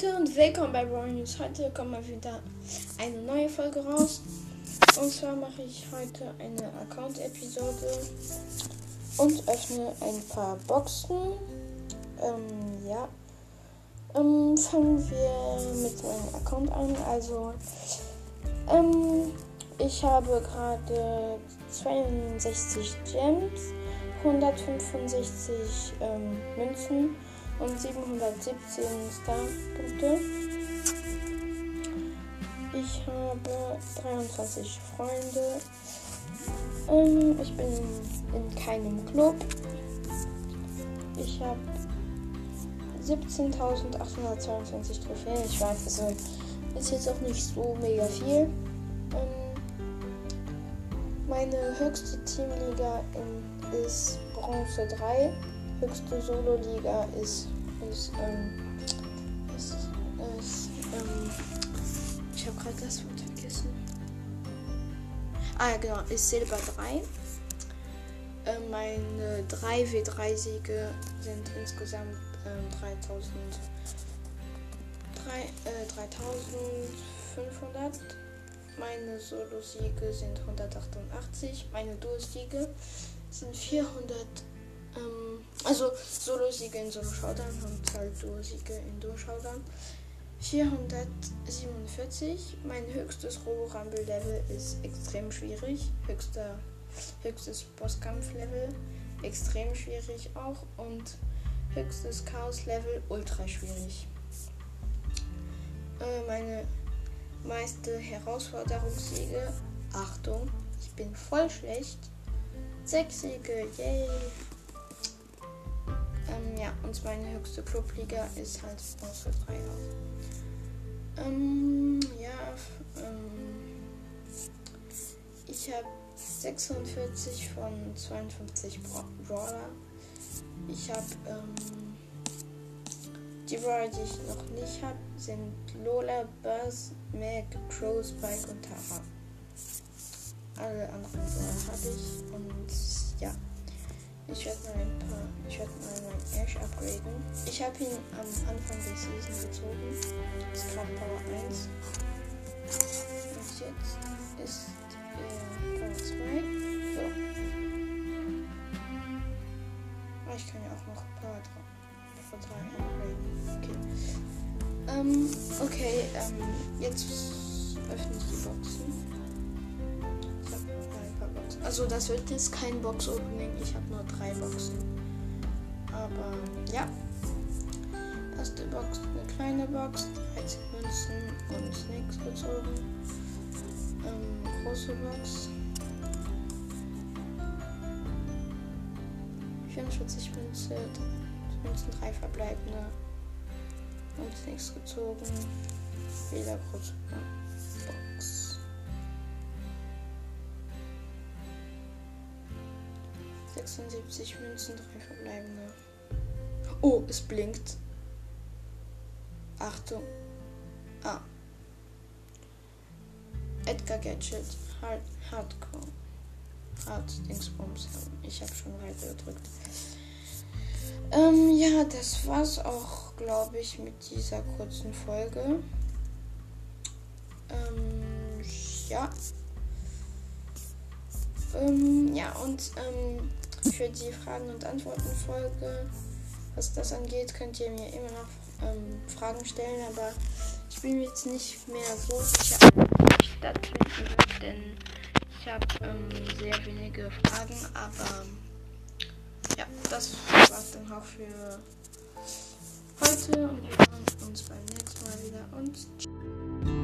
Leute und willkommen bei Brawl News. Heute kommt mal wieder eine neue Folge raus. Und zwar mache ich heute eine Account-Episode und öffne ein paar Boxen. Ähm, ja. Ähm, fangen wir mit meinem Account an. Also, ähm, ich habe gerade 62 Gems, 165 ähm, Münzen und 717 Star-Punkte. Ich habe 23 Freunde. Ähm, ich bin in keinem Club. Ich habe 17.822 Trophäen. Ich weiß, also ist jetzt auch nicht so mega viel. Ähm, meine höchste Teamliga ist Bronze 3 höchste Solo-Liga ist, ist, ähm, ist, ist ähm, ich habe gerade das Wort vergessen. Ah ja, genau, ist Silber 3. Äh, meine 3 W3-Siege sind insgesamt ähm, 3000, 3, äh, 3500. Meine Solo-Siege sind 188. Meine Duo-Siege sind 400. Also Solo-Siege in Solo-Showdown und halt Duo-Siege in Duo-Showdown. 447. Mein höchstes Robo-Rumble-Level ist extrem schwierig. Höchster, höchstes Bosskampf-Level extrem schwierig auch. Und höchstes Chaos-Level ultra schwierig. Äh, meine meiste Herausforderungssiege. Achtung, ich bin voll schlecht. Sechs Siege, yay! Ähm, ja, und meine höchste Clubliga ist halt Bronze 3 auch. Ähm, ja, ähm, ich habe 46 von 52 Brawler. Ich habe, ähm, die Brawler, die ich noch nicht habe, sind Lola, Buzz, Meg, Crow, Spike und Tara. Alle anderen Brawler habe ich und ja. Ich werde mal ein paar, ich werde mal mein Ash upgraden. Ich habe ihn am Anfang der Season gezogen. Das ist gerade Power 1. Und jetzt ist er Power 2. So. Ah, ich kann ja auch noch Power 3, Power 3 upgraden. Okay. Ähm, okay, ähm, jetzt öffne ich die Boxen. Also das wird jetzt kein Box-Opening. Ich habe nur drei Boxen. Aber ja. Erste Box, eine kleine Box, 13 Münzen und nichts gezogen. Ähm, große Box. 44 Münzen, Münzen, drei verbleibende. Und nichts gezogen. Wieder große Box. 76 Münzen, drei verbleibende. Oh, es blinkt. Achtung. Ah. Edgar Gadget. Hard, Hardcore. Hard Dingsbums. Ich habe schon weiter gedrückt. Ähm, ja, das war's auch, glaube ich, mit dieser kurzen Folge. Ähm, ja. Ähm, ja, und ähm, für die Fragen und Antworten Folge, was das angeht, könnt ihr mir immer noch ähm, Fragen stellen, aber ich bin mir jetzt nicht mehr so sicher, ob ich stattfinden wird, denn ich habe ähm, sehr wenige Fragen, aber ja, das war's dann auch für heute und wir sehen uns beim nächsten Mal wieder und tschüss.